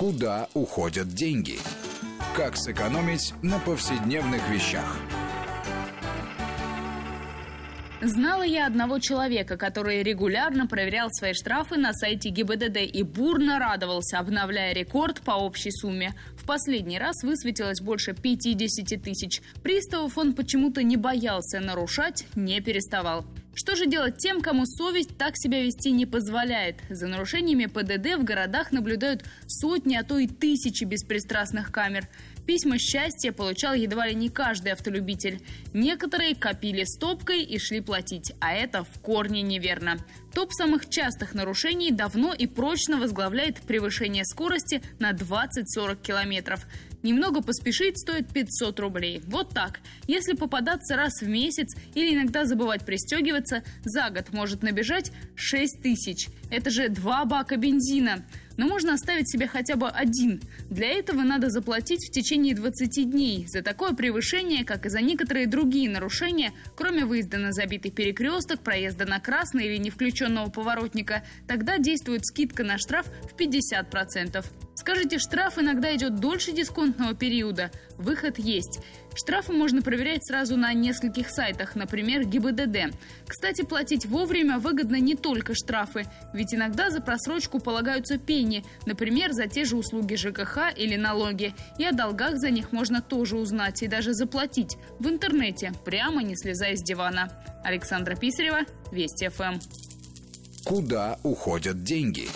Куда уходят деньги? Как сэкономить на повседневных вещах? Знала я одного человека, который регулярно проверял свои штрафы на сайте ГИБДД и бурно радовался, обновляя рекорд по общей сумме. В последний раз высветилось больше 50 тысяч. Приставов он почему-то не боялся нарушать, не переставал. Что же делать тем, кому совесть так себя вести не позволяет? За нарушениями ПДД в городах наблюдают сотни, а то и тысячи беспристрастных камер. Письма счастья получал едва ли не каждый автолюбитель. Некоторые копили стопкой и шли платить, а это в корне неверно. Топ самых частых нарушений давно и прочно возглавляет превышение скорости на 20-40 километров. Немного поспешить стоит 500 рублей. Вот так. Если попадаться раз в месяц или иногда забывать пристегиваться, за год может набежать 6 тысяч. Это же два бака бензина. Но можно оставить себе хотя бы один. Для этого надо заплатить в течение 20 дней за такое превышение, как и за некоторые другие нарушения, кроме выезда на забитый перекресток, проезда на красный или не включенного поворотника. Тогда действует скидка на штраф в 50%. Скажите, штраф иногда идет дольше дисконтного периода. Выход есть. Штрафы можно проверять сразу на нескольких сайтах, например, ГИБДД. Кстати, платить вовремя выгодно не только штрафы, ведь иногда за просрочку полагаются пени, например, за те же услуги ЖКХ или налоги. И о долгах за них можно тоже узнать и даже заплатить в интернете, прямо не слезая с дивана. Александра Писарева, Вести ФМ. Куда уходят деньги?